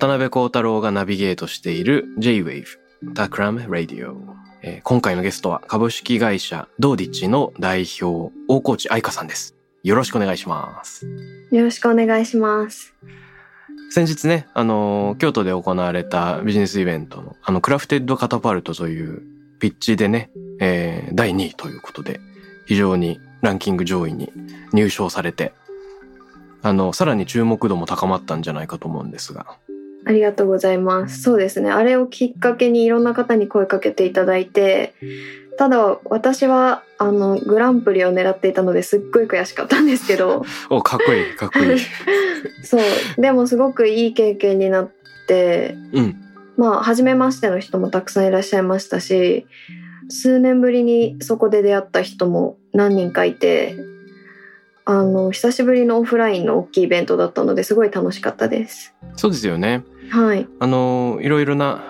渡辺幸太郎がナビゲートしている J-Wave Takram Radio、えー今回のゲストは株式会社ドーディッチの代表大河内愛香さんですよろしくお願いしますよろしくお願いします。先日ね、あのー京都で行われたビジネスイベントの、あの、クラフテッドカタパルトというピッチでね、えー第2位ということで、非常にランキング上位に入賞されて、あの、さらに注目度も高まったんじゃないかと思うんですが。ありがとうございます。そうですね。あれをきっかけにいろんな方に声かけていただいて、ただ私はあのグランプリを狙っていたのですっごい悔しかったんですけど、お、かっこいい、かっこいい。そう。でもすごくいい経験になって、うん。まあ初めましての人もたくさんいらっしゃいましたし、数年ぶりにそこで出会った人も何人かいて、あの久しぶりのオフラインの大きいイベントだったのですごい楽しかったです。そうですよね。はい。あのーいろいろな、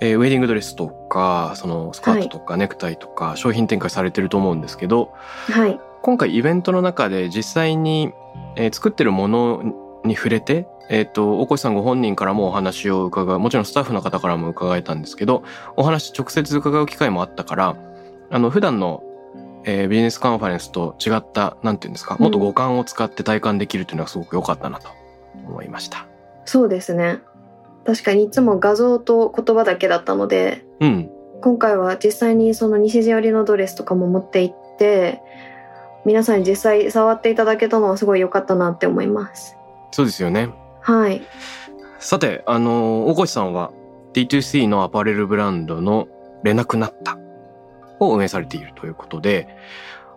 えーウェディングドレスとか、そのスカートとかネクタイとか商品展開されてると思うんですけど、はい。今回イベントの中で実際に、えー作ってるものに触れて、えっ、と、大越さんご本人からもお話を伺う、もちろんスタッフの方からも伺えたんですけど、お話直接伺う機会もあったから、あの、普段の、えービジネスカンファレンスと違った、なんていうんですか、もっと五感を使って体感できるっていうのはすごく良かったなと思いました。そうですね。確かにいつも画像と言葉だけだったので、うん。今回は実際にその西陣織のドレスとかも持って行って、皆さんに実際触っていただけたのはすごい良かったなって思います。そうですよね。はい。さて、あの、大越さんは D2C のアパレルブランドのレナクナッタを運営されているということで、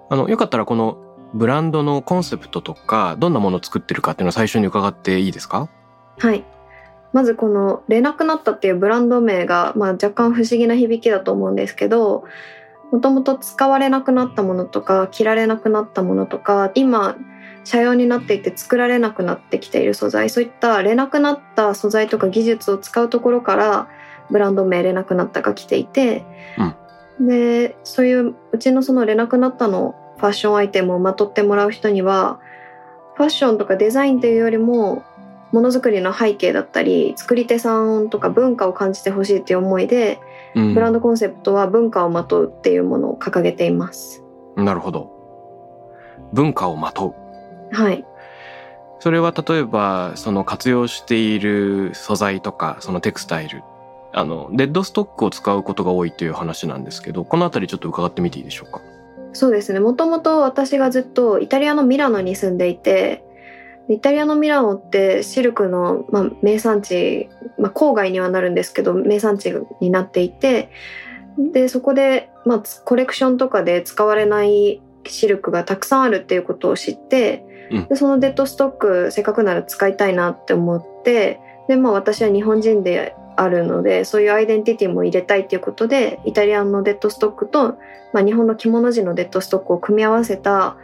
あの、よかったらこのブランドのコンセプトとか、どんなものを作ってるかっていうのを最初に伺っていいですか？はい。まずこの「レなくなった」っていうブランド名が、まあ、若干不思議な響きだと思うんですけどもともと使われなくなったものとか着られなくなったものとか今社用になっていて作られなくなってきている素材そういったれなくなった素材とか技術を使うところからブランド名れなくなったが来ていて、でそういううちのそのれなくなったのファッションアイテムをまとってもらう人にはファッションとかデザインというよりもものづくりの背景だったり作り手さんとか文化を感じてほしいっていう思いで、うんブランドコンセプトは文化をまとうっていうものを掲げています。なるほど。文化をまとう。はい。それは例えば、その活用している素材とか、そのテクスタイル、あの、デッドストックを使うことが多いという話なんですけど、このあたりちょっと伺ってみていいでしょうか？そうですね。もともと私がずっとイタリアのミラノに住んでいて、イタリアのミラノってシルクの、まあ、名産地、まあ、郊外にはなるんですけど、名産地になっていて、で、そこで、まあ、つコレクションとかで使われないシルクがたくさんあるっていうことを知って、うんでそのデッドストックせっかくなら使いたいなって思って、で、まあ私は日本人であるので、そういうアイデンティティも入れたいっていうことで、イタリアのデッドストックとまあ、日本の着物地のデッドストックを組み合わせた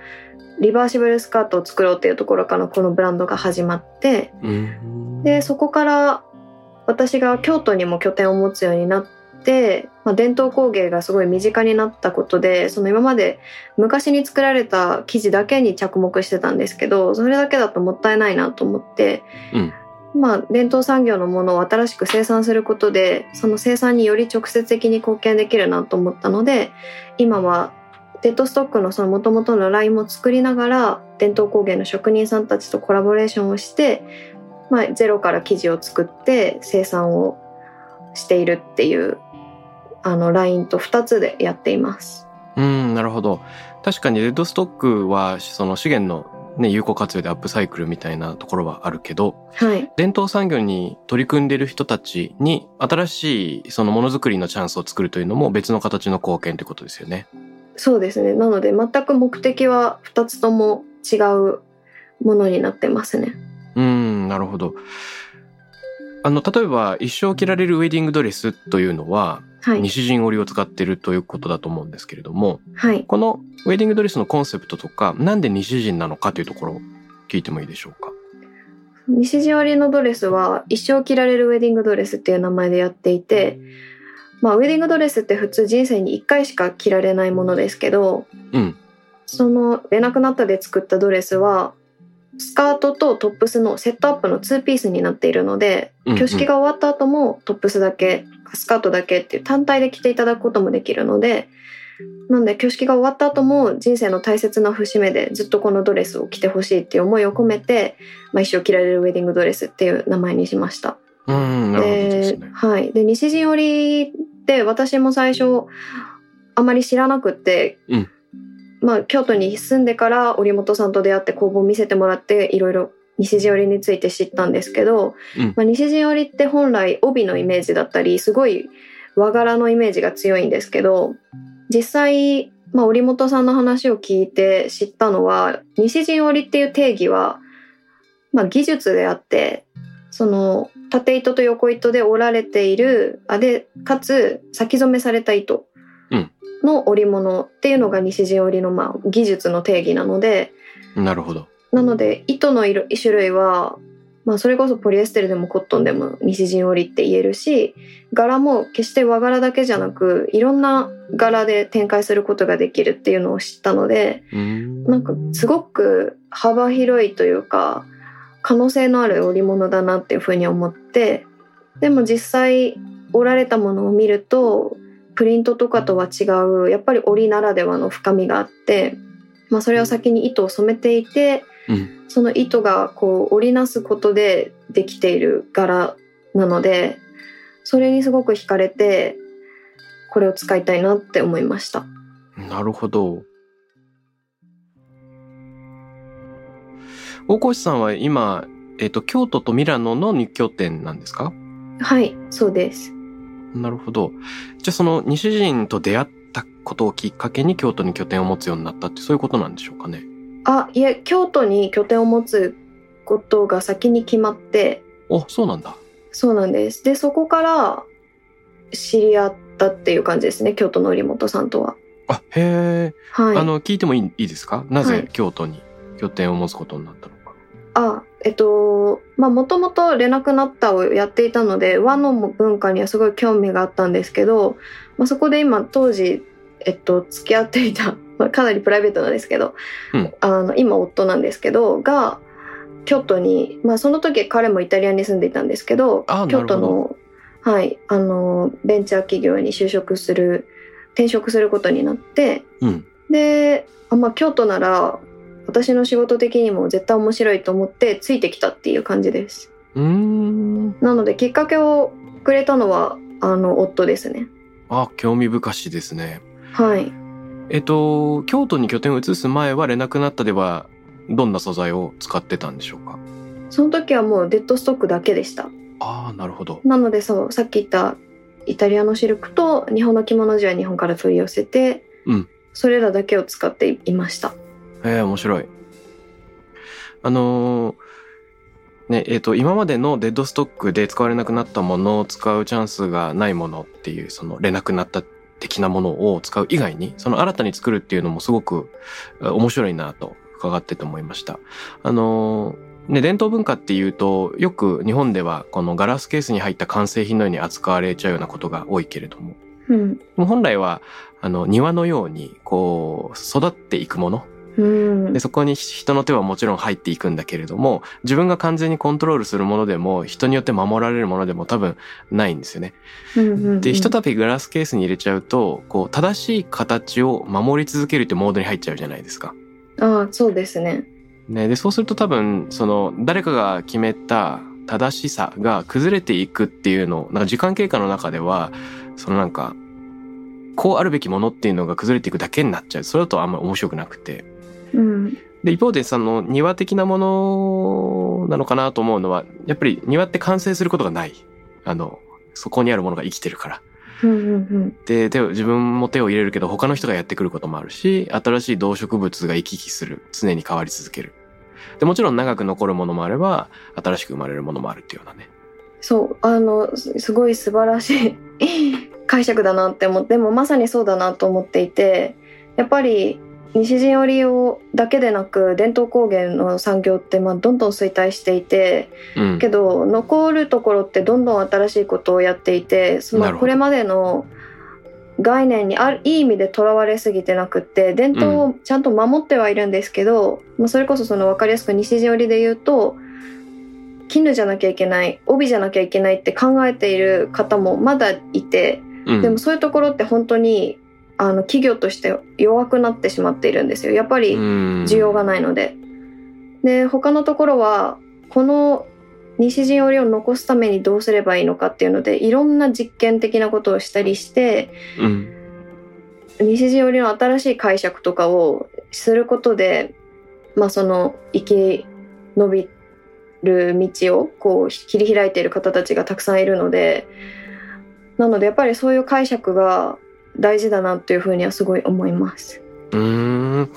リバーシブルスカートを作ろうっていうところからこのブランドが始まってうん。でそこから私が京都にも拠点を持つようになって、まあ、伝統工芸がすごい身近になったことでその今まで昔に作られた生地だけに着目してたんですけどそれだけだともったいないなと思って、うんまあ、伝統産業のものを新しく生産することでその生産により直接的に貢献できるなと思ったので今はデッドストックのその元々のラインも作りながら伝統工芸の職人さんたちとコラボレーションをして、まあ、ゼロから生地を作って生産をしているっていうあのラインと2つでやっています。うん、なるほど。確かにレッドストックはその資源のね、有効活用でアップサイクルみたいなところはあるけど、はい。伝統産業に取り組んでいる人たちに新しいそのものづくりのチャンスを作るというのも別の形の貢献ということですよね。そうですね。なので全く目的は2つとも違うものになってますね。うん、なるほど。あの、例えば一生着られるウェディングドレスというのは、はい。西陣織を使っているということだと思うんですけれども、はい。このウェディングドレスのコンセプトとか、なんで西陣なのかというところを聞いてもいいでしょうか？西陣織のドレスは一生着られるウェディングドレスっていう名前でやっていて、まあ、ウェディングドレスって普通人生に1回しか着られないものですけど、うん。その「れなくなった」で作ったドレスはスカートとトップスのセットアップの2ピースになっているので挙式が終わった後もトップスだけスカートだけっていう単体で着ていただくこともできるのでなんで挙式が終わった後も人生の大切な節目でずっとこのドレスを着てほしいっていう思いを込めて、まあ、一生着られるウェディングドレスっていう名前にしました。ですね。はい。で、西陣織って私も最初あまり知らなくって、うんまあ京都に住んでから織本さんと出会って工房を見せてもらっていろいろ西陣織について知ったんですけど、うんまあ、西陣織って本来帯のイメージだったりすごい和柄のイメージが強いんですけど実際、まあ、織本さんの話を聞いて知ったのは西陣織っていう定義は、まあ、技術であってその縦糸と横糸で織られているあでかつ先染めされた糸うんの織物っていうのが西陣織のまあ技術の定義なのでなるほど。なので糸の色種類は、まあ、それこそポリエステルでもコットンでも西陣織って言えるし柄も決して和柄だけじゃなくいろんな柄で展開することができるっていうのを知ったのでうん。なんかすごく幅広いというか可能性のある織物だなっていうふうに思ってでも実際織られたものを見るとプリントとかとは違うやっぱり織ならではの深みがあって、まあ、それは先に糸を染めていてうん。その糸がこう織りなすことでできている柄なのでそれにすごく惹かれてこれを使いたいなって思いました。なるほど。大越さんは今、えっ、と、京都とミラノの日拠点なんですか？はいそうですなるほど。じゃあその西陣と出会ったことをきっかけに京都に拠点を持つようになったってそういうことなんでしょうかね？あいえ京都に拠点を持つことが先に決まって。お、そうなんだ。そうなんです。でそこから知り合ったっていう感じですね京都の織本さんとは。あ、へえ、はい。あの、聞いてもいいいいですか？なはい。ぜ京都に拠点を持つことになったのか。あえっとまあもともと「れなくなった」をやっていたので和の文化にはすごい興味があったんですけど、まあ、そこで今当時、えっと、付き合っていた、まあ、かなりプライベートなんですけど、うんあの今夫なんですけどが京都に、まあ、その時彼もイタリアに住んでいたんですけどあ京都の,、はい、あのベンチャー企業に就職する転職することになってうん。で、あまあ、京都なら私の仕事的にも絶対面白いと思ってついてきたっていう感じです。うーん。なのできっかけをくれたのはあの夫ですね。あ、興味深しですね。はい。えっと、京都に拠点を移す前は連絡なったでは、どんな素材を使ってたんでしょうか？その時はもうデッドストックだけでした。ああ、なるほど。なのでそう、さっき言ったイタリアのシルクと日本の着物地は日本から取り寄せて、うんそれらだけを使っていました。ええ面白い。あのーね、えっ、と、今までのデッドストックで使われなくなったものを使うチャンスがないものっていう、その、れなくなった的なものを使う以外に、その新たに作るっていうのもすごくえ面白いなと伺ってて思いました。あのーね、伝統文化っていうと、よく日本ではこのガラスケースに入った完成品のように扱われちゃうようなことが多いけれども、うん。でも本来は、あの、庭のように、こう、育っていくもの、うんで、。そこに人の手はもちろん入っていくんだけれども、自分が完全にコントロールするものでも、人によって守られるものでも多分ないんですよね。で、ひとたびグラスケースに入れちゃうと、こう、正しい形を守り続けるってモードに入っちゃうじゃないですか。ああ、そうですね。ね、で、そうすると多分、その、誰かが決めた正しさが崩れていくっていうのを、なんか時間経過の中では、そのなんか、こうあるべきものっていうのが崩れていくだけになっちゃうそれだとあんまり面白くなくてうん。で一方でその庭的なものなのかなと思うのはやっぱり庭って完成することがない。あのそこにあるものが生きてるから。うんうんで手を自分も手を入れるけど他の人がやってくることもあるし新しい動植物が行き来する。常に変わり続ける。でもちろん長く残るものもあれば新しく生まれるものもあるっていうようなね。そう。あのすすごい素晴らしい解釈だなって思ってでもまさにそうだなと思っていてやっぱり西陣織をだけでなく伝統工芸の産業ってまあどんどん衰退していてうん。けど残るところってどんどん新しいことをやっていてそのこれまでの概念にあるいい意味でとらわれすぎてなくって伝統をちゃんと守ってはいるんですけど、まあ、それこそその分かりやすく西陣織で言うと絹じゃなきゃいけない帯じゃなきゃいけないって考えている方もまだいてうん。でもそういうところって本当にあの企業として弱くなってしまっているんですよ。やっぱりうん。需要がないので。で他のところはこの西陣織を残すためにどうすればいいのかっていうのでいろんな実験的なことをしたりしてうん。西陣織の新しい解釈とかをすることで、まあ、その生き延びる道をこう切り開いている方たちがたくさんいるのでなのでやっぱりそういう解釈が大事だなっていうふうにはすごい思います。うーん。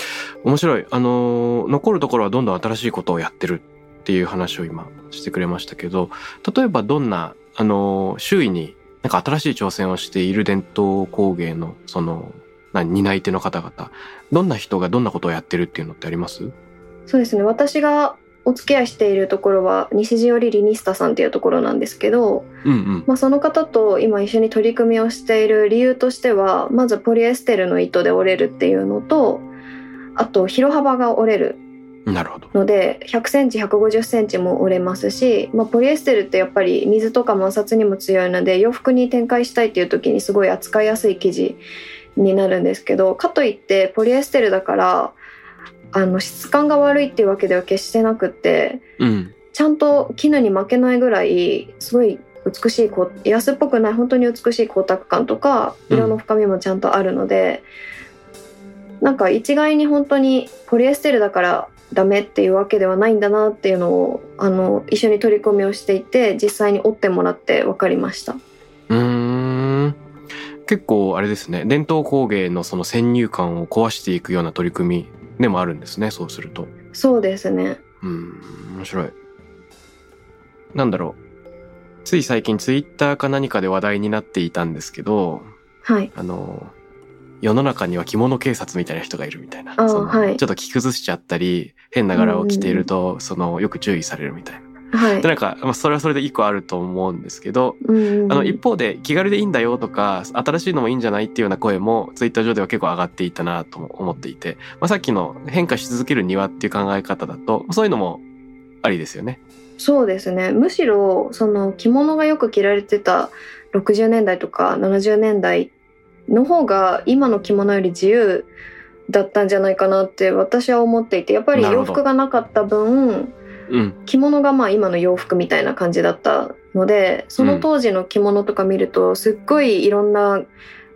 面白い。あの残るところはどんどん新しいことをやってるっていう話を今してくれましたけど例えばどんなあの周囲になんか新しい挑戦をしている伝統工芸のそのな担い手の方々どんな人がどんなことをやってるっていうのってあります？そうですね。私がお付き合いしているところは西陣織リニスタさんっていうところなんですけど、うんうん。まあ、その方と今一緒に取り組みをしている理由としてはまずポリエステルの糸で織れるっていうのとあと広幅が織れるなるほど。ので100センチ150センチも織れますし、まあ、ポリエステルってやっぱり水とか摩擦にも強いので洋服に展開したいっていう時にすごい扱いやすい生地になるんですけどかといってポリエステルだからあの質感が悪いっていうわけでは決してなくってうん。ちゃんと絹に負けないぐらいすごい美しい安っぽくない本当に美しい光沢感とかうん。色の深みもちゃんとあるので、なんか一概に本当にポリエステルだからダメっていうわけではないんだなっていうのをあの一緒に取り組みをしていて実際に折ってもらって分かりました。うーん。結構あれですね。伝統工芸のその先入観を壊していくような取り組みでもあるんですねそうすると。そうですね。うん面白い。なんだろう。つい最近ツイッターか何かで話題になっていたんですけどはい。あの世の中には着物警察みたいな人がいるみたいな。はい。ちょっと着崩しちゃったり変な柄を着ていると、そのよく注意されるみたいなはいで。なんか、まあ、それはそれで一個あると思うんですけどうんあの一方で気軽でいいんだよとか新しいのもいいんじゃないっていうような声もツイッター上では結構上がっていたなと思っていて、まあ、さっきの変化し続ける庭っていう考え方だとそういうのもありですよね。そうですねむしろその着物がよく着られてた60年代とか70年代の方が今の着物より自由だったんじゃないかなって私は思っていてやっぱり洋服がなかった分うん、着物がまあ今の洋服みたいな感じだったのでその当時の着物とか見るとすっごいいろんな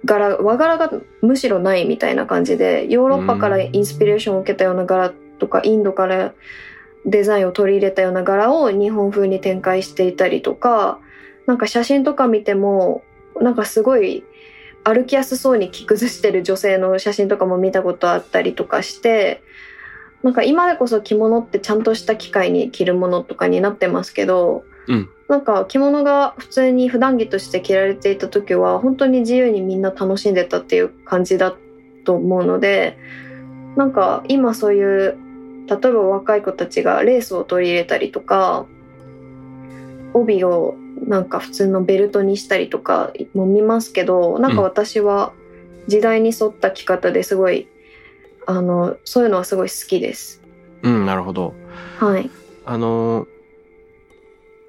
柄和柄がむしろないみたいな感じでヨーロッパからインスピレーションを受けたような柄とかインドからデザインを取り入れたような柄を日本風に展開していたりとかなんか写真とか見てもなんかすごい歩きやすそうに着崩してる女性の写真とかも見たことあったりとかしてなんか今でこそ着物ってちゃんとした機会に着るものとかになってますけど、うん。なんか着物が普通に普段着として着られていた時は本当に自由にみんな楽しんでたっていう感じだと思うのでなんか今そういう例えば若い子たちがレースを取り入れたりとか帯をなんか普通のベルトにしたりとかも見ますけどなんか私は時代に沿った着方ですごいあのそういうのはすごい好きです。うん、なるほど。はい。あの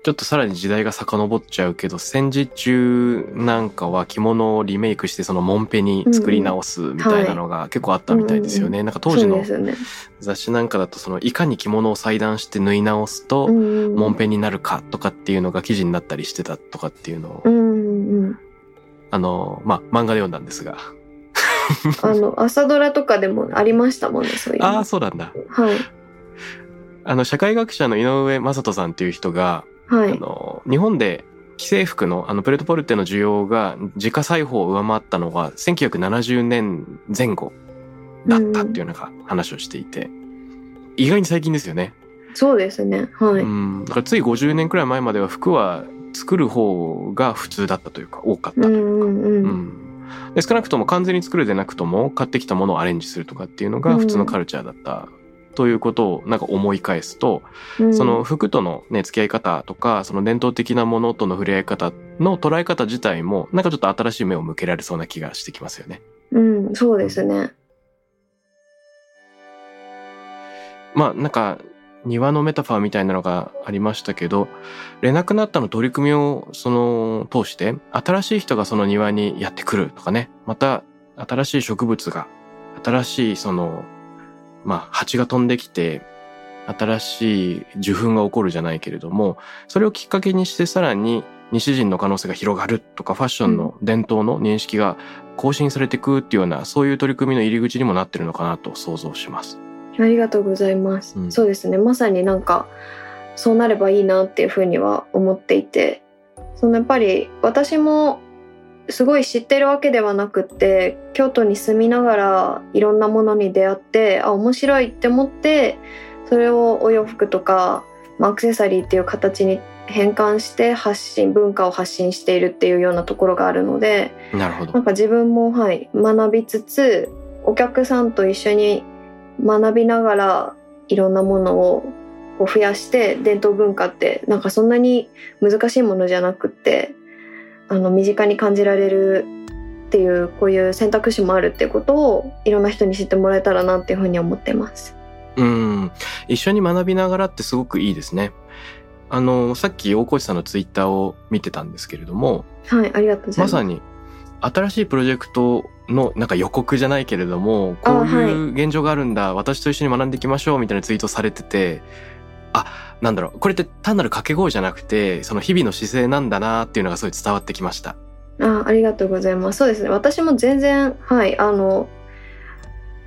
ちょっとさらに時代が遡っちゃうけど戦時中なんかは着物をリメイクしてそのモンペに作り直すみたいなのが結構あったみたいですよね。なんか当時の。雑誌なんかだとそのいかに着物を裁断して縫い直すとうんモンペになるかとかっていうのが記事になったりしてたとかっていうのを、うんうんあのまあ漫画で読んだんですが あの朝ドラとかでもありましたもんねそういうのああ、そうなんだ。はいあの、社会学者の井上正人さんっていう人が、はいあの、日本で既製服のあのプレートポルテの需要が自家裁縫を上回ったのが1970年前後だったっていうなんか話をしていて、意外に最近ですよね。そうですねはい、うん。だからつい50年くらい前までは服は作る方が普通だったというか多かったというか。うんうんうんうんで少なくとも完全に作るでなくとも買ってきたものをアレンジするとかっていうのが普通のカルチャーだったということをなんか思い返すと、うん。その服とのね付き合い方とかその伝統的なものとの触れ合い方の捉え方自体もなんかちょっと新しい目を向けられそうな気がしてきますよね。うんそうですね。まあなんか庭のメタファーみたいなのがありましたけどレナクナッタの取り組みをその通して新しい人がその庭にやってくるとかねまた新しい植物が新しいそのまあ蜂が飛んできて新しい受粉が起こるじゃないけれどもそれをきっかけにしてさらに西人の可能性が広がるとかファッションの伝統の認識が更新されていくっていうようなそういう取り組みの入り口にもなってるのかなと想像します。ありがとうございます、うん。そうですね。まさになんかそうなればいいなっていうふうには思っていて。そのやっぱり私もすごい知ってるわけではなくって京都に住みながらいろんなものに出会ってあ面白いって思ってそれをお洋服とかまあアクセサリーっていう形に変換して発信文化を発信しているっていうようなところがあるのでなるほど。なんか自分もはい学びつつお客さんと一緒に学びながらいろんなものをこう増やして伝統文化ってなんかそんなに難しいものじゃなくってあの身近に感じられるっていうこういう選択肢もあるっていうことをいろんな人に知ってもらえたらなっていうふうに思ってます。うん。一緒に学びながらってすごくいいですね。あの、さっき大河内さんのツイッターを見てたんですけれども、はい、ありがとうございます。まさに新しいプロジェクトのなんか予告じゃないけれども、こういう現状があるんだ、私と一緒に学んでいきましょうみたいなツイートされてて、あ、なんだろう、これって単なる掛け声じゃなくて、その日々の姿勢なんだなっていうのがすごい伝わってきました。あありがとうございます。そうですね。私も全然、はい、あの、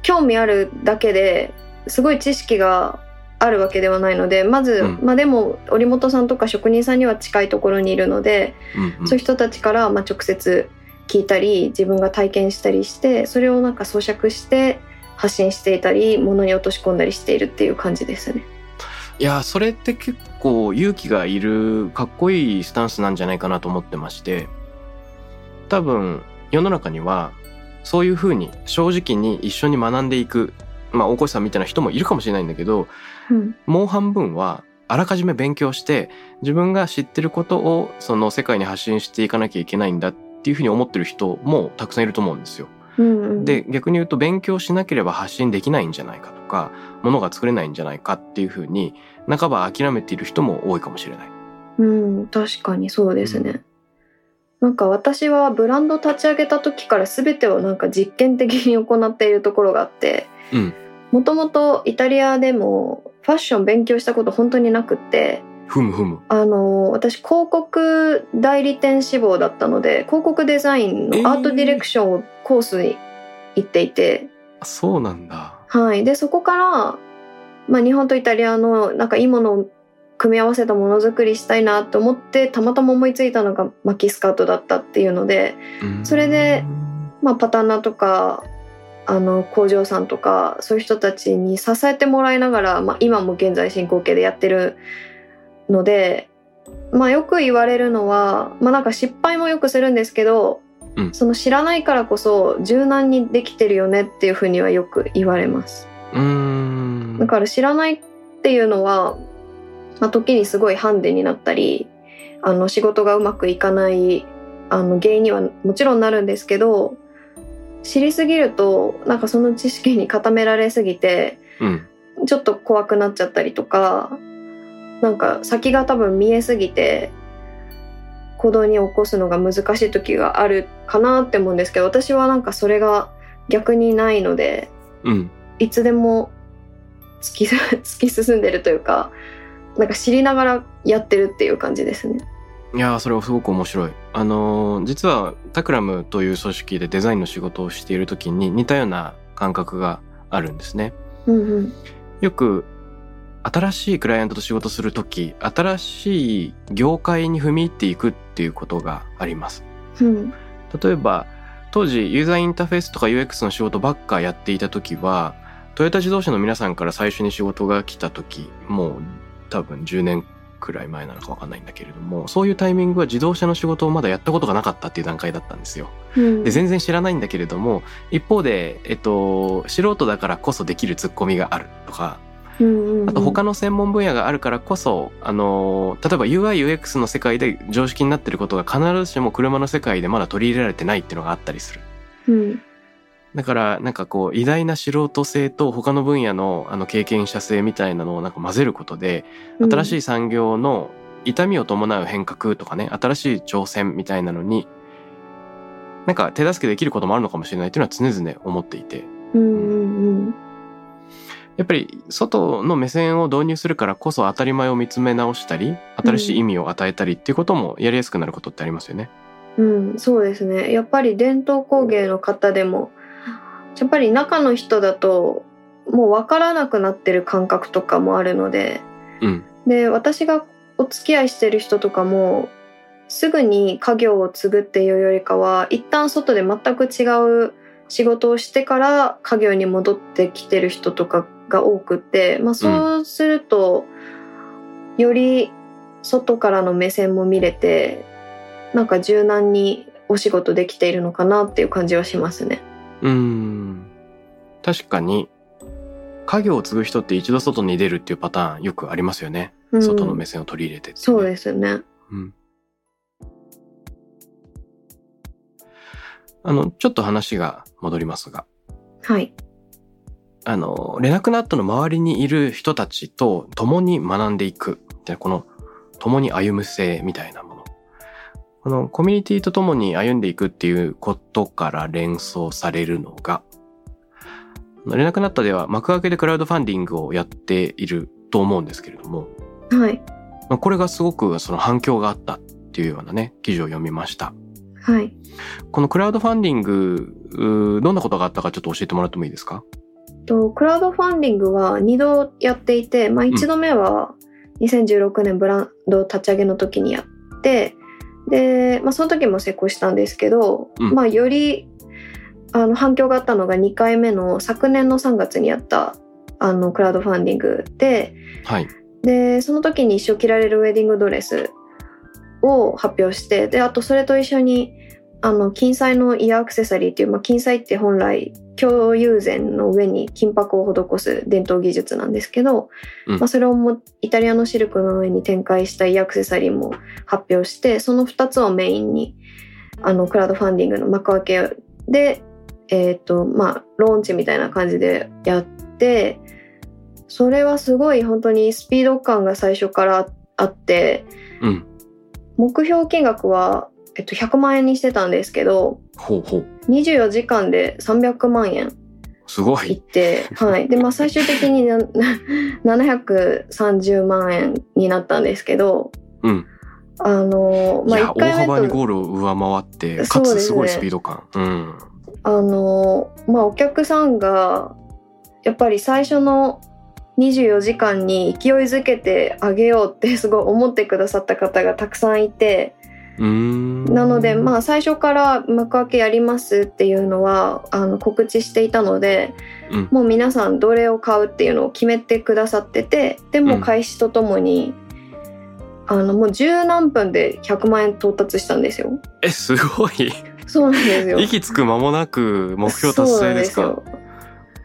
興味あるだけですごい知識があるわけではないので、まず、うんまあでも、織本さんとか職人さんには近いところにいるので、うんうんそういう人たちから、まあ、直接聞いたり、自分が体験したりして、それをなんか咀嚼して発信していたり、物に落とし込んだりしているっていう感じですね。いや、それって結構勇気がいるかっこいいスタンスなんじゃないかなと思ってまして、多分世の中にはそういうふうに正直に一緒に学んでいく、まあ大越さんみたいな人もいるかもしれないんだけど、うん。もう半分はあらかじめ勉強して自分が知ってることをその世界に発信していかなきゃいけないんだっていうふうに思ってる人もたくさんいると思うんですよ。うんうん、で逆に言うと勉強しなければ発信できないんじゃないかとか物が作れないんじゃないかっていうふうに半ば諦めている人も多いかもしれない。うん、確かにそうですね。なんか私はブランド立ち上げた時から全てをなんか実験的に行っているところがあって、うんもともとイタリアでもファッション勉強したこと本当になくって、ふむふむ。あの、私広告代理店志望だったので、広告デザインのアートディレクションをコースに行っていて、あそうなんだ。はい。で、そこから、まあ、日本とイタリアのなんかいいものを組み合わせたものづくりしたいなと思って、たまたま思いついたのがマキスカートだったっていうので、うんそれでまあ、パタンナとか、あの、工場さんとか、そういう人たちに支えてもらいながら、まあ、今も現在進行形でやってるので、まあ、よく言われるのは、まあ、なんか失敗もよくするんですけど、うんその知らないからこそ柔軟にできてるよねっていうふうにはよく言われます。うーん。だから知らないっていうのは、まあ、時にすごいハンデになったりあの仕事がうまくいかないあの原因にはもちろんなるんですけど知りすぎるとなんかその知識に固められすぎてうん。ちょっと怖くなっちゃったりとかなんか先が多分見えすぎて行動に起こすのが難しい時があるかなって思うんですけど私はなんかそれが逆にないのでうん。いつでも突き 突き進んでるというかなんか知りながらやってるっていう感じですね。いやーそれはすごく面白い。あのー実はタクラムという組織でデザインの仕事をしている時に似たような感覚があるんですね。うんうんよく新しいクライアントと仕事する時新しい業界に踏み入っていくっていうことがあります。うん例えば当時ユーザーインターフェースとか UX の仕事ばっかやっていた時はトヨタ自動車の皆さんから最初に仕事が来た時もう多分10年くらい前なのかわかんないんだけれどもそういうタイミングは自動車の仕事をまだやったことがなかったっていう段階だったんですよ。うんで全然知らないんだけれども一方で、えっと、素人だからこそできるツッコミがあるとかあと他の専門分野があるからこそ、あの、例えば UIUX の世界で常識になってることが必ずしも車の世界でまだ取り入れられてないっていうのがあったりする。うんだから、なんかこう、偉大な素人性と他の分野のあの経験者性みたいなのをなんか混ぜることで、新しい産業の痛みを伴う変革とかね、新しい挑戦みたいなのに、なんか手助けできることもあるのかもしれないっていうのは常々思っていて。うんうんやっぱり外の目線を導入するからこそ当たり前を見つめ直したり新しい意味を与えたりっていうこともやりやすくなることってありますよね。うん、うん、そうですねやっぱり伝統工芸の方でもやっぱり中の人だともう分からなくなってる感覚とかもあるのでうん。で私がお付き合いしてる人とかもすぐに家業を継ぐっていうよりかは一旦外で全く違う仕事をしてから家業に戻ってきてる人とかが多くって、まあ、そうすると、より外からの目線も見れてなんか柔軟にお仕事できているのかなっていう感じはしますね。うーん。確かに家業を継ぐ人って一度外に出るっていうパターンよくありますよね。うん外の目線を取り入れてねそうですね。うん。あの、ちょっと話が戻りますが、はい。あの、レナクナットの周りにいる人たちと共に学んでいく。でこの、共に歩む性みたいなもの。このコミュニティと共に歩んでいくっていうことから連想されるのが、レナクナットでは幕開けでクラウドファンディングをやっていると思うんですけれども、はい。まあこれがすごくその反響があったっていうようなね、記事を読みました。はい。このクラウドファンディング、どんなことがあったかちょっと教えてもらってもいいですか？とクラウドファンディングは2度やっていて、まあ、1度目は2016年ブランド立ち上げの時にやってで、まあ、その時も成功したんですけど、うんまあ、よりあの反響があったのが2回目の昨年の3月にやったあのクラウドファンディングではい。でその時に一生着られるウェディングドレスを発表してであとそれと一緒にあの金彩のイヤーアクセサリーっていう、まあ、金彩って本来京友禅の上に金箔を施す伝統技術なんですけど、うんまあ、それをもイタリアのシルクの上に展開したイヤーアクセサリーも発表してその2つをメインにあのクラウドファンディングの幕開けで、えっとまあ、ローンチみたいな感じでやってそれはすごい本当にスピード感が最初からあってうん。目標金額は、えっと、100万円にしてたんですけどほうほう。24時間で300万円すごいっい。て、はい。で、まあ最終的にな 730万円になったんですけど、うん。あの、まあいや、1大回幅にゴールを上回って、かつすごいスピード感。うん。あの、まあお客さんが、やっぱり最初の24時間に勢いづけてあげようってすごい思ってくださった方がたくさんいて。なのでまあ最初から幕開けやりますっていうのはあの告知していたので、うんもう皆さんどれを買うっていうのを決めてくださっててでも開始とともに、あのもう十何分で100万円到達したんですよ。え、すごい。そうなんですよ。息つく間もなく目標達成ですか？そうなんですよ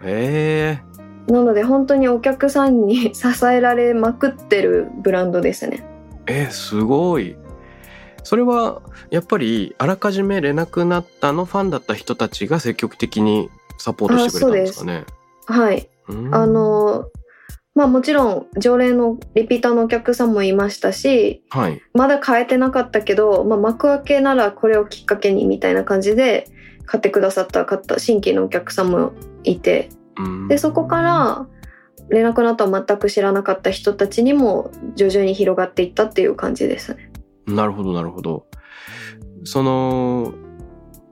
えなので本当にお客さんに 支えられまくってるブランドですね。ええ、すごい。それは、やっぱり、あらかじめレナクナッタのファンだった人たちが積極的にサポートしてくれたんですかね。はい。うーんあ、のまあもちろん常連のリピーターのお客さんもいましたしはい。まだ買えてなかったけど、まあ、幕開けならこれをきっかけにみたいな感じで買ってくださった方新規のお客さんもいてうーんでそこから連絡の後は全く知らなかった人たちにも徐々に広がっていったっていう感じですね。なるほど、なるほど。その、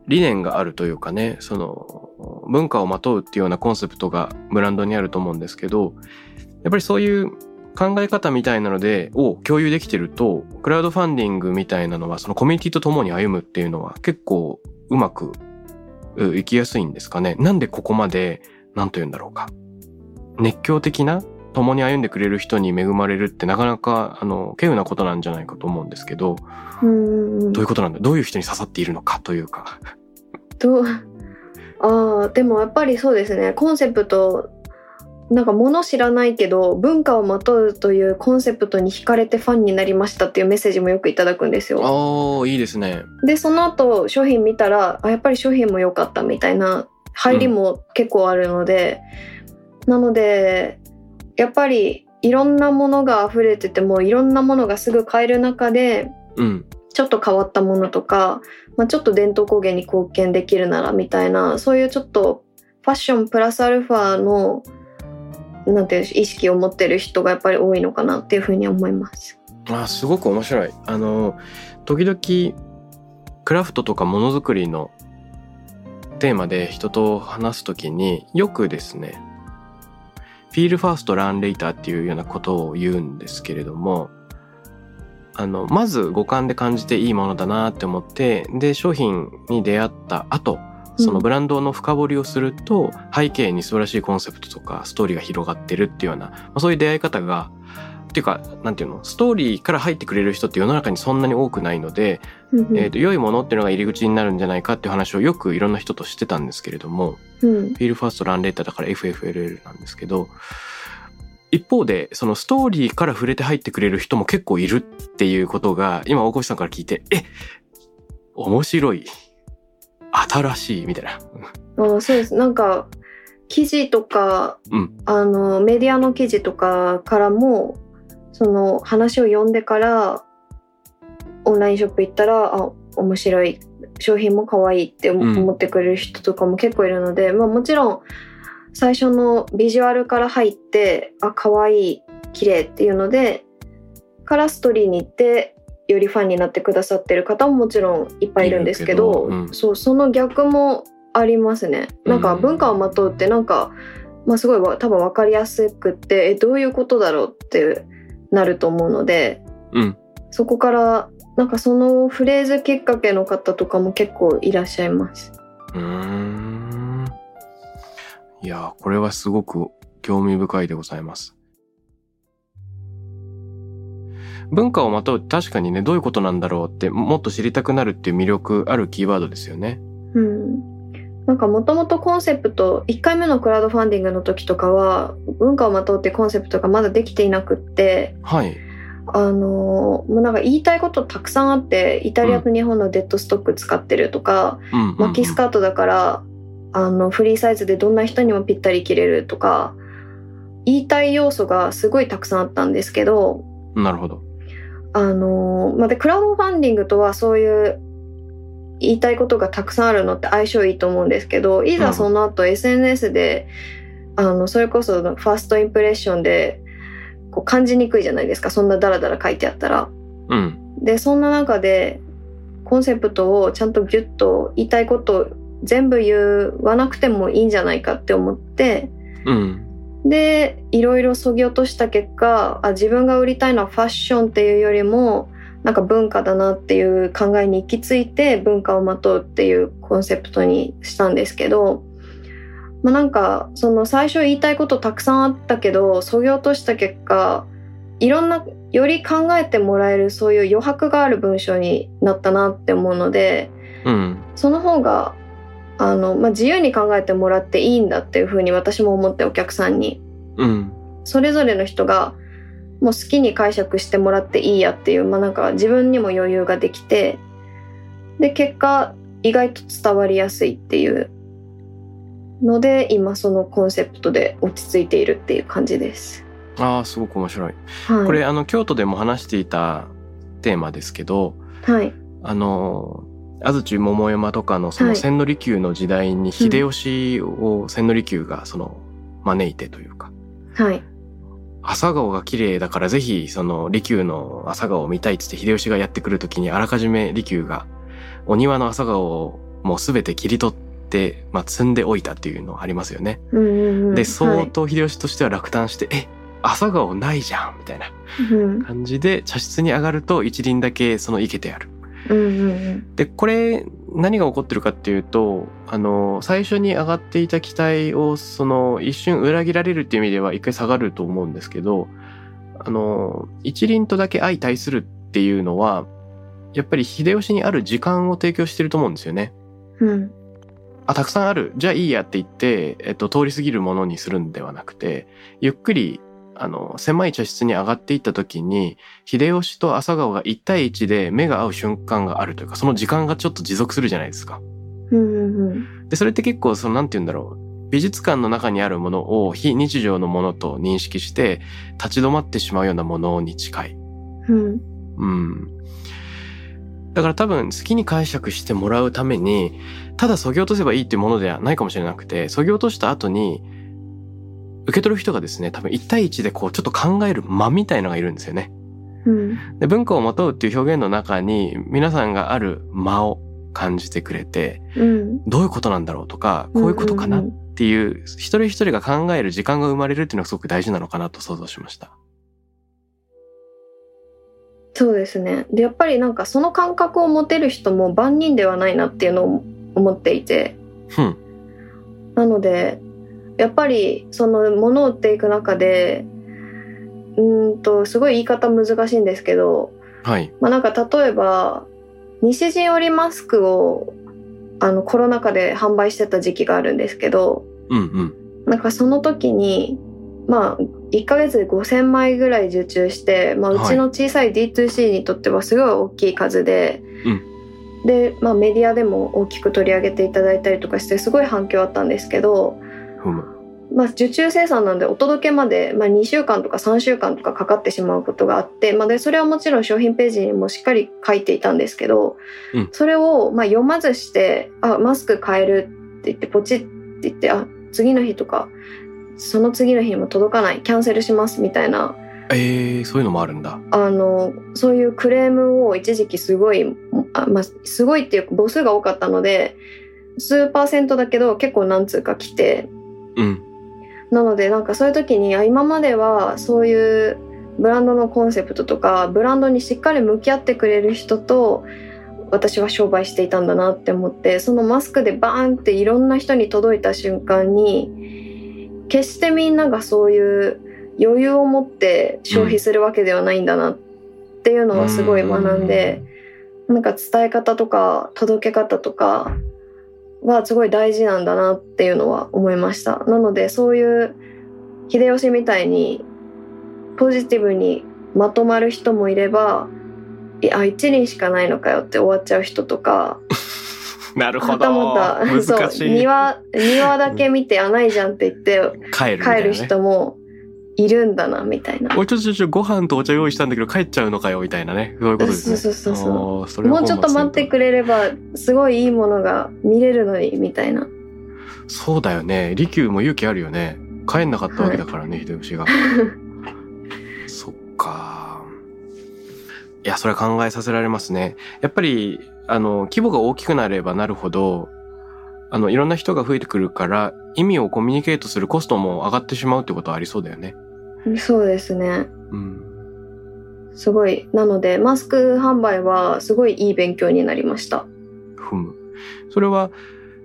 理念があるというかね、その、文化をまとうっていうようなコンセプトがブランドにあると思うんですけど、やっぱりそういう考え方みたいなので、を共有できてると、クラウドファンディングみたいなのは、そのコミュニティと共に歩むっていうのは結構うまくいきやすいんですかね。なんでここまで、なんと言うんだろうか。熱狂的な共に歩んでくれる人に恵まれるってなかなか、あの、稀有なことなんじゃないかと思うんですけど、うんどういうことなんだ？どういう人に刺さっているのかというか。どう？ああでもやっぱりそうですねコンセプトなんか物知らないけど文化をまとうというコンセプトに惹かれてファンになりましたっていうメッセージもよくいただくんですよ。ああ、いいですね。でその後商品見たらあやっぱり商品も良かったみたいな入りも結構あるので、なのでやっぱりいろんなものが溢れててもいろんなものがすぐ買える中でうん。ちょっと変わったものとか、まあ、ちょっと伝統工芸に貢献できるならみたいなそういうちょっとファッションプラスアルファのなんていう意識を持ってる人がやっぱり多いのかなっていうふうに思います。あーすごく面白い。あの、時々、クラフトとかものづくりのテーマで人と話すときによくですね、フィールファーストランレイターっていうようなことを言うんですけれども、あの、まず五感で感じていいものだなって思って、で、商品に出会った後、そのブランドの深掘りをすると、背景に素晴らしいコンセプトとかストーリーが広がってるっていうような、まあ、そういう出会い方が、っていうか、なんていうの、ストーリーから入ってくれる人って世の中にそんなに多くないので、えっ、と、良いものっていうのが入り口になるんじゃないかっていう話をよくいろんな人としてたんですけれども、うんフィールファーストランレーターだから FFLL なんですけど、一方で、そのストーリーから触れて入ってくれる人も結構いるっていうことが、今大越さんから聞いて、え面白い。新しいみたいな。あそうですなんか記事とか、うんあのメディアの記事とかからもその話を読んでからオンラインショップ行ったらあ面白い商品も可愛いって思ってくれる人とかも結構いるので、まあ、もちろん最初のビジュアルから入ってあ可愛い綺麗っていうのでからストーリーに行ってよりファンになってくださってる方ももちろんいっぱいいるんですけどうんそうその逆もありますね。なんかうん文化をまとうってなんか、まあ、すごいわ多分分かりやすくってえどういうことだろうってなると思うのでうん。そこからなんかそのフレーズきっかけの方とかも結構いらっしゃいます。うーん。いやー、これはすごく興味深いでございます。文化をまとう確かにね、どういうことなんだろうって、もっと知りたくなるっていう魅力あるキーワードですよね。うんなんかもともとコンセプト1回目のクラウドファンディングの時とかは文化をまとうってコンセプトがまだできていなくってはい。あのもうなんか言いたいことたくさんあってイタリアと日本のデッドストック使ってるとか、うん。巻きスカートだからあのフリーサイズでどんな人にもぴったり着れるとか言いたい要素がすごいたくさんあったんですけどなるほど。あのまあでクラウドファンディングとはそういう言いたいことがたくさんあるのって相性いいと思うんですけどいざその後 SNS で、あのそれこそファーストインプレッションでこう感じにくいじゃないですかそんなダラダラ書いてあったら。うん。でそんな中でコンセプトをちゃんとギュッと言いたいことを全部言わなくてもいいんじゃないかって思ってうん。でいろいろそぎ落とした結果あ自分が売りたいのはファッションっていうよりもなんか文化だなっていう考えに行き着いて文化をまとうっていうコンセプトにしたんですけど、まあ、なんかその最初言いたいことたくさんあったけどそぎ落とした結果いろんなより考えてもらえるそういう余白がある文章になったなって思うのでうん。その方があの、まあ、自由に考えてもらっていいんだっていうふうに私も思ってお客さんにうん。それぞれの人がもう好きに解釈してもらっていいやっていう、まあ、なんか自分にも余裕ができてで結果意外と伝わりやすいっていうので今そのコンセプトで落ち着いているっていう感じです。ああ、すごく面白い。はい、これ、あの、京都でも話していたテーマですけど、はいあの、安土桃山とかのそはいの千利休の時代に秀吉を千利休がその招いてというか、はい朝顔が綺麗だからぜひその利休の朝顔を見たいっつって秀吉がやってくる時にあらかじめ利休がお庭の朝顔をもうすべて切り取って、まあ、積んでおいたっていうのありますよね。うんうんうんで、はい相当秀吉としては落胆して、え、朝顔ないじゃんみたいなうん感じで茶室に上がると一輪だけその生けてある。うんうんで、これ何が起こってるかっていうと、あの、最初に上がっていた期待をその一瞬裏切られるっていう意味では一回下がると思うんですけど、あの、一輪とだけ相対するっていうのは、やっぱり秀吉にある時間を提供してると思うんですよね。うんうんあ、たくさんある。じゃあいいやって言って、えっと、通り過ぎるものにするんではなくて、ゆっくり、あの、狭い茶室に上がっていった時に、秀吉と朝顔が1対1で目が合う瞬間があるというか、その時間がちょっと持続するじゃないですか。で、それって結構、その、なんて言うんだろう。美術館の中にあるものを非日常のものと認識して、立ち止まってしまうようなものに近い。うんうん。だから多分好きに解釈してもらうために、ただ削ぎ落とせばいいっていうものではないかもしれなくて、削ぎ落とした後に、受け取る人がですね、多分1対1でこうちょっと考える間みたいのがいるんですよね。うんで、文化をまとうっていう表現の中に、皆さんがある間を感じてくれて、うんどういうことなんだろうとか、こういうことかなっうんていう、一人一人が考える時間が生まれるっていうのがすごく大事なのかなと想像しました。そうですねでやっぱりなんかその感覚を持てる人も万人ではないなっていうのを思っていてうん。なのでやっぱりそのものを売っていく中でうーんとすごい言い方難しいんですけど、はい。まあ、なんか例えば西陣織マスクをあのコロナ禍で販売してた時期があるんですけどうんうん。なんかその時にまあ1ヶ月で5,000枚ぐらい受注して、まあ、うちの小さい D2C にとってはすごい大きい数で、で、まあ、メディアでも大きく取り上げていただいたりとかしてすごい反響あったんですけど、ふむ。まあ、受注生産なんでお届けまで、まあ、2週間とか3週間とかかかってしまうことがあって、まあ、でそれはもちろん商品ページにもしっかり書いていたんですけど、うん。それをまあ読まずして「あマスク買える」って言ってポチッって言って「あ次の日とかその次の日にも届かないキャンセルします」みたいなえー、そういうのもあるんだ。あのそういうクレームを一時期すごいあ、まあ、すごいっていうか母数が多かったので数パーセントだけど結構何通か来て。うん。なのでなんかそういう時にあ今まではそういうブランドのコンセプトとかブランドにしっかり向き合ってくれる人と私は商売していたんだなって思ってそのマスクでバーンっていろんな人に届いた瞬間に決してみんながそういう余裕を持って消費するわけではないんだなっていうのはすごい学んで、なんか伝え方とか届け方とかはすごい大事なんだなっていうのは思いました。なのでそういう秀吉みたいにポジティブにまとまる人もいれば、いあ、一輪しかないのかよって終わっちゃう人とか、なるほはたど。また、そう、難しい。庭、庭だけ見て、あ、ないじゃんって言って帰るね。帰る人もいるんだな、みたいな。おいちょちょちょ、ご飯とお茶用意したんだけど帰っちゃうのかよ、みたいなね。そういうことですね。そうそうそうそうもうちょっと待ってくれれば、すごいいいものが見れるのに、みたいな。そうだよね。利休も勇気あるよね。帰んなかったわけだからね、秀吉が。そっか。いや、それは考えさせられますね。やっぱり、あの、規模が大きくなればなるほど、あの、いろんな人が増えてくるから、意味をコミュニケートするコストも上がってしまうってことはありそうだよね。そうですね。うん。すごい。なので、マスク販売はすごいいい勉強になりました。ふむ。それは、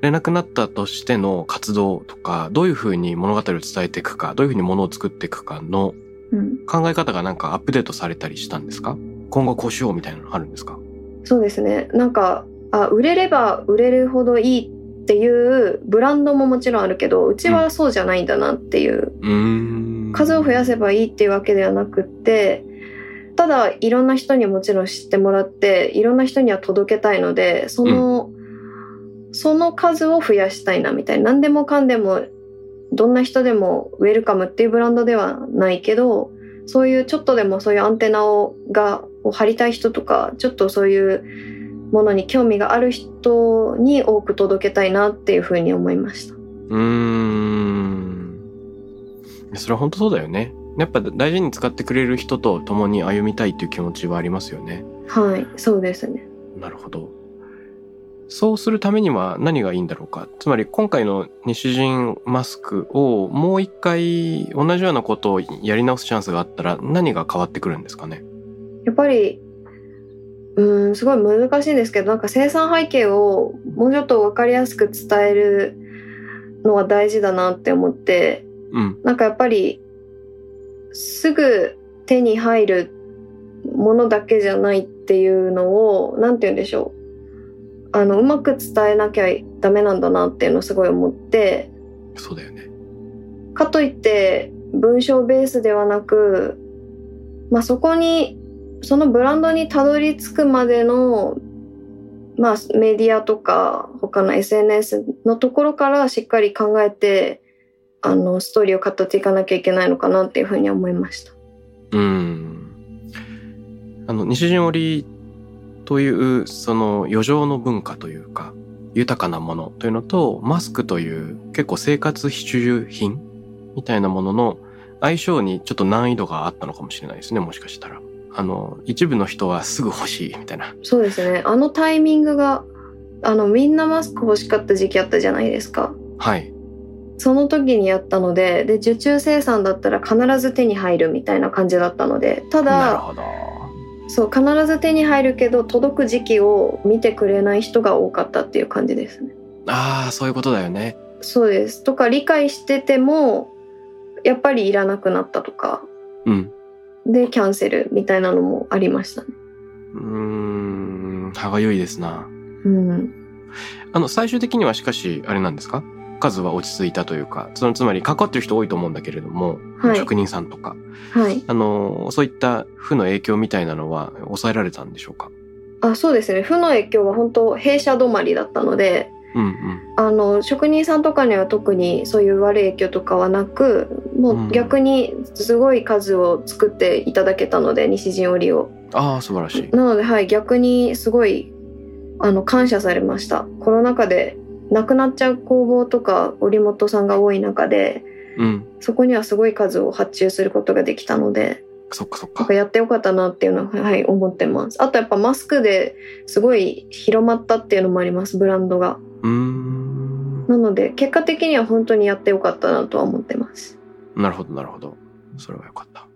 連絡なったとしての活動とか、どういうふうに物語を伝えていくか、どういうふうに物を作っていくかのうん。考え方がなんかアップデートされたりしたんですか？今後こうしようみたいなのあるんですか？そうですね。なんか、あ、売れれば売れるほどいいっていうブランドももちろんあるけど、うちはそうじゃないんだなっていう、うーん。数を増やせばいいっていうわけではなくって、ただいろんな人にもちろん知ってもらって、いろんな人には届けたいので、その、その数を増やしたいなみたいな。何でもかんでも、どんな人でもウェルカムっていうブランドではないけど、そういうちょっとでもそういうアンテナをがを張りたい人とか、ちょっとそういうものに興味がある人に多く届けたいなっていうふうに思いました。うーん。それは本当そうだよね。やっぱ大事に使ってくれる人と共に歩みたいっていう気持ちはありますよね。はい、そうですね。なるほど。そうするためには何がいいんだろうか。つまり今回の西陣マスクをもう一回同じようなことをやり直すチャンスがあったら何が変わってくるんですかね。やっぱり、うん、すごい難しいんですけど、なんか生産背景をもうちょっとわかりやすく伝えるのは大事だなって思って、うん。なんかやっぱり、すぐ手に入るものだけじゃないっていうのを、なんて言うんでしょう。あの、うまく伝えなきゃダメなんだなっていうのをすごい思って、そうだよね。かといって文章ベースではなく、まあ、そこにそのブランドにたどり着くまでの、まあ、メディアとか他の SNS のところからしっかり考えてあのストーリーを語っていかなきゃいけないのかなっていうふうに思いました。うん。あの、西陣織という、その余剰の文化というか、豊かなものというのと、マスクという結構生活必需品みたいなものの相性にちょっと難易度があったのかもしれないですね、もしかしたら。あの、一部の人はすぐ欲しいみたいな。そうですねあのタイミングがあのみんなマスク欲しかった時期あったじゃないですか。はい。その時にやったのでで受注生産だったら必ず手に入るみたいな感じだったのでただ。そう必ず手に入るけど届く時期を見てくれない人が多かったっていう感じですね。ああ、そういうことだよね。そうですとか理解しててもやっぱりいらなくなったとかうん。でキャンセルみたいなのもありましたね。うーん、歯がゆいですな。うん、あの、最終的にはしかし、あれなんですか？数は落ち着いたというか、そのつまり関わってる人多いと思うんだけれども、はい。職人さんとか、はい。あの、そういった負の影響みたいなのは抑えられたんでしょうか？あそうですね。負の影響は本当閉鎖止まりだったのでうんうん。あの職人さんとかには特にそういう悪い影響とかはなくもう逆にすごい数を作っていただけたので西陣織をああ、素晴らしい。なのではい逆にすごいあの感謝されましたコロナ禍でなくなっちゃう工房とか織元さんが多い中でうん。そこにはすごい数を発注することができたのでそっかそっか。やってよかったなっていうのは、はい、思ってますあとやっぱマスクですごい広まったっていうのもありますブランドがうーん。なので結果的には本当にやってよかったなとは思ってますなるほど、なるほど。それはよかった。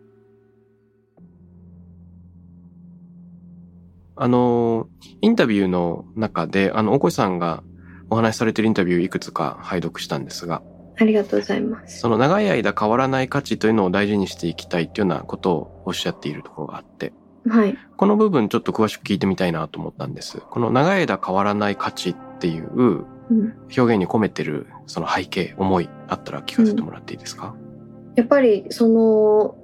あの、インタビューの中で、あの、大越さんがお話しされてるインタビューいくつか拝読したんですが、ありがとうございますその長い間変わらない価値というのを大事にしていきたいっていうようなことをおっしゃっているところがあって、はいこの部分ちょっと詳しく聞いてみたいなと思ったんです。この長い間変わらない価値っていううん。表現に込めてるその背景、思いあったら聞かせてもらっていいですか、やっぱりその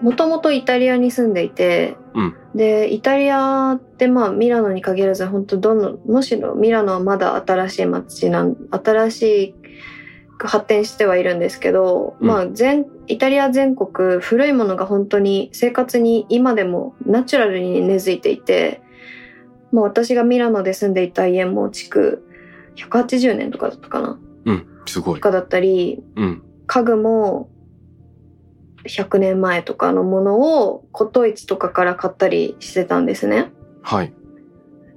もともとイタリアに住んでいて、うん。でイタリアってまあミラノに限らず本当どのむしろミラノはまだ新しい街なん新しく発展してはいるんですけど、うん。まあ全イタリア全国古いものが本当に生活に今でもナチュラルに根付いていて、まあ、私がミラノで住んでいた家も築180年とかだったかなうん、すごいと。かだったりうん、家具も100年前とかのものを骨董市とかから買ったりしてたんですね。はい。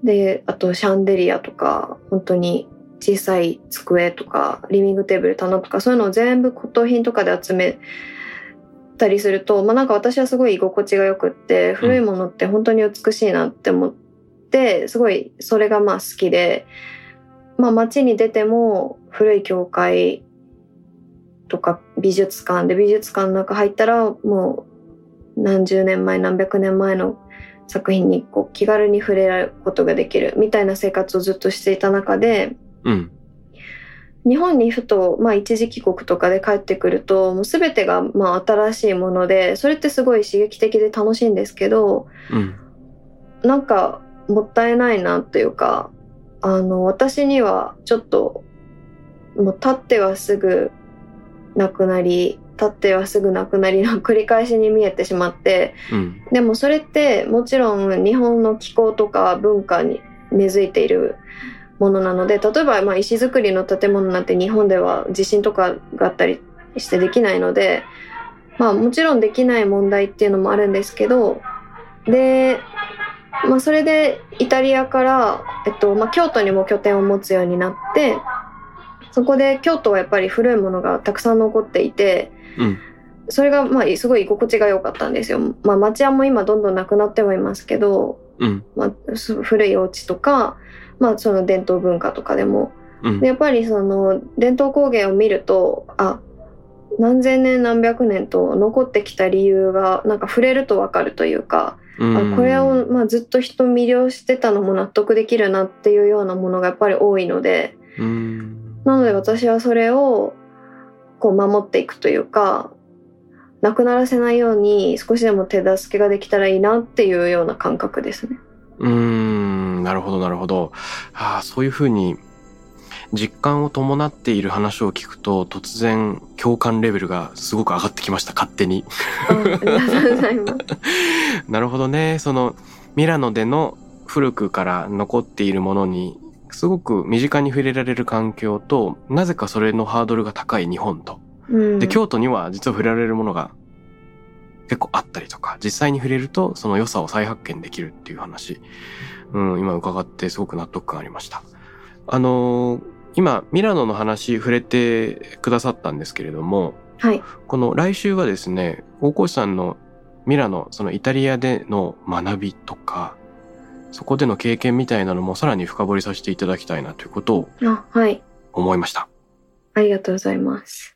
で、あとシャンデリアとか、本当に小さい机とか、リビングテーブル、棚とか、そういうのを全部骨董品とかで集めたりすると、まあなんか私はすごい居心地が良くって、古いものって本当に美しいなって思って、すごいそれがまあ好きで、まあ街に出ても古い教会とか美術館で美術館の中入ったらもう何十年前何百年前の作品にこう気軽に触れられることができるみたいな生活をずっとしていた中でうん、日本にふと、まあ、一時帰国とかで帰ってくるともう全てがまあ新しいものでそれってすごい刺激的で楽しいんですけどうん、なんかもったいないなというかあの私にはちょっともう立ってはすぐなくなり立ってはすぐなくなりの繰り返しに見えてしまってうん、でもそれってもちろん日本の気候とか文化に根付いているものなので例えばまあ石造りの建物なんて日本では地震とかがあったりしてできないのでまあもちろんできない問題っていうのもあるんですけどで、まあ、それでイタリアから、えっとまあ、京都にも拠点を持つようになってそこで京都はやっぱり古いものがたくさん残っていてうん。それがまあすごい居心地が良かったんですよ。まあ町屋も今どんどんなくなってはいますけど、うん。まあ、す古いお家とか、まあその伝統文化とかでも。うんで。やっぱりその伝統工芸を見ると、あ、何千年何百年と残ってきた理由がなんか触れるとわかるというか、うんあこれをまあずっと人魅了してたのも納得できるなっていうようなものがやっぱり多いので、うん。なので私はそれをこう守っていくというか、なくならせないように少しでも手助けができたらいいなっていうような感覚ですね。うーん、なるほど、なるほど。ああ、そういうふうに実感を伴っている話を聞くと、突然共感レベルがすごく上がってきました、勝手に。なるほどね。そのミラノでの古くから残っているものに、すごく身近に触れられる環境と、なぜかそれのハードルが高い日本と。うん、で、京都には実は触れられるものが結構あったりとか、実際に触れるとその良さを再発見できるっていう話。うん、今伺ってすごく納得感ありました。あのー今、ミラノの話触れてくださったんですけれども、はい。この来週はですね、大越さんのミラノ、そのイタリアでの学びとか、そこでの経験みたいなのもさらに深掘りさせていただきたいなということをあ、はい。思いました。ありがとうございます。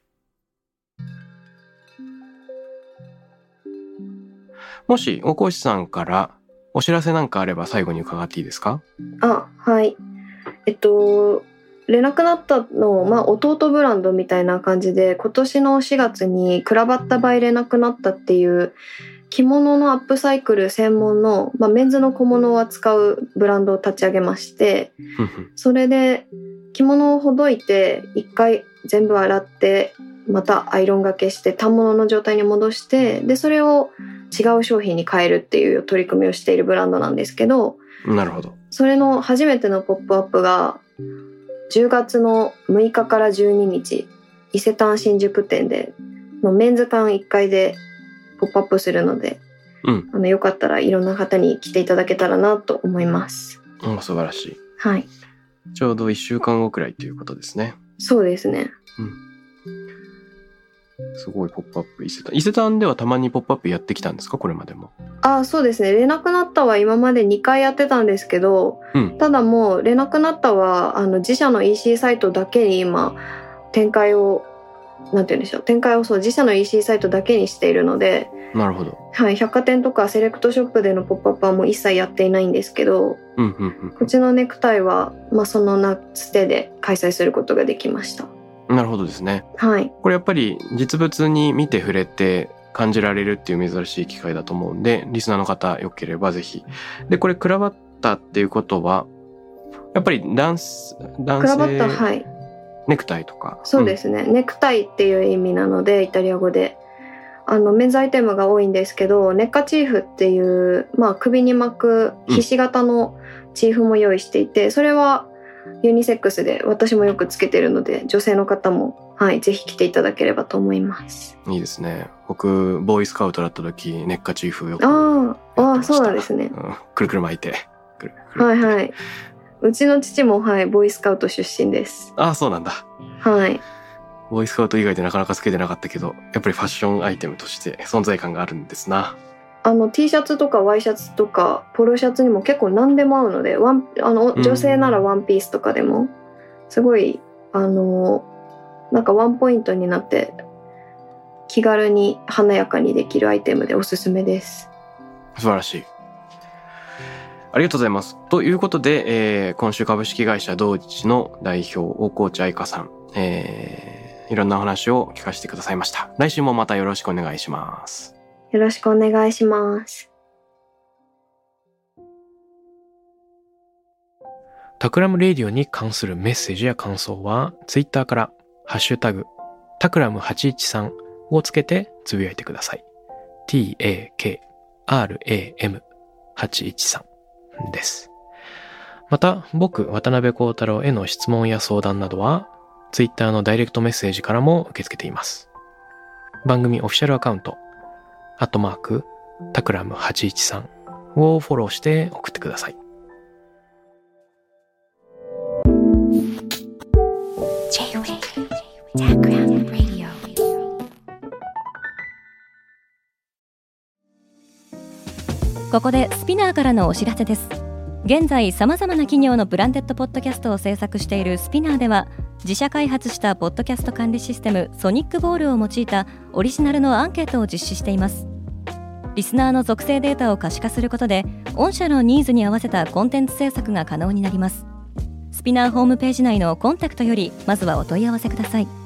もし大越さんからお知らせなんかあれば最後に伺っていいですか？あ、はい。えっと、連絡なったの、まあ、弟ブランドみたいな感じで、今年の4月にクラバッタバイレなくなったっていう、着物のアップサイクル専門の、まあ、メンズの小物を扱うブランドを立ち上げまして、それで着物をほどいて、一回全部洗って、またアイロンがけして、反物の状態に戻して、で、それを違う商品に変えるっていう取り組みをしているブランドなんですけど、なるほど。それの初めてのポップアップが10月の6日から12日伊勢丹新宿店でのメンズ館1階でポップアップするので、うんあのよかったらいろんな方に来ていただけたらなと思います。うん、素晴らしい。はい、ちょうど1週間後くらいということですね。そうですね。すごいポップアップ伊勢丹。伊勢丹ではたまにポップアップやってきたんですか？これまでも。あそうですね。レナクナッタは今まで2回やってたんですけど、うん。ただもうレナクナッタはあの自社の EC サイトだけに今展開をなんて言うんでしょう展開をそう自社の EC サイトだけにしているので、なるほど。はい、百貨店とかセレクトショップでのポップアップはもう一切やっていないんですけどうん、うん、うちのネクタイは、まあ、その夏手で開催することができましたうん。なるほどですね。はいこれやっぱり実物に見て触れて感じられるっていう珍しい機会だと思うんで、リスナーの方よければぜひ。で、これクラバッタっていうことは、やっぱり男性、男クラバッタ性はいネクタイとか。そうですね、ネクタイっていう意味なのでイタリア語であのメンズアイテムが多いんですけどネッカチーフっていう、まあ、首に巻くひし形のチーフも用意していてそれはユニセックスで私もよくつけてるので女性の方も、はい、ぜひ着ていただければと思いますうん。いいですね。僕、ボーイスカウトだった時、ネッカチーフよくああそうなんですねうん。くるくる巻いて。はいはいうちの父もはいボーイスカウト出身ですああ、そうなんだ。はいボーイスカウト以外でなかなかつけてなかったけど、やっぱりファッションアイテムとして存在感があるんですな。あの T シャツとかワイシャツとかポロシャツにも結構何でも合うのでワンあのうん女性ならワンピースとかでもすごいあのなんかワンポイントになって気軽に華やかにできるアイテムでおすすめです。素晴らしい。ありがとうございます。ということで、えー今週株式会社同日の代表、大河内愛香さん、えーいろんなお話を聞かせてくださいました。来週もまたよろしくお願いします。よろしくお願いします。タクラムレディオに関するメッセージや感想は、ツイッターから、ハッシュタグ、タクラム813をつけてつぶやいてください。t-a-k-r-a-m813 です。また、僕、渡邉康太郎への質問や相談などは、ツイッターのダイレクトメッセージからも受け付けています。番組オフィシャルアカウント、アットマーク、タクラム813をフォローして送ってください。ここでスピナーからのお知らせです現在さまざまな企業のブランデッドポッドキャストを制作しているスピナーでは自社開発したポッドキャスト管理システムソニックボールを用いたオリジナルのアンケートを実施しています。リスナーの属性データを可視化することで御社のニーズに合わせたコンテンツ制作が可能になります。スピナーホームページ内のコンタクトよりまずはお問い合わせください。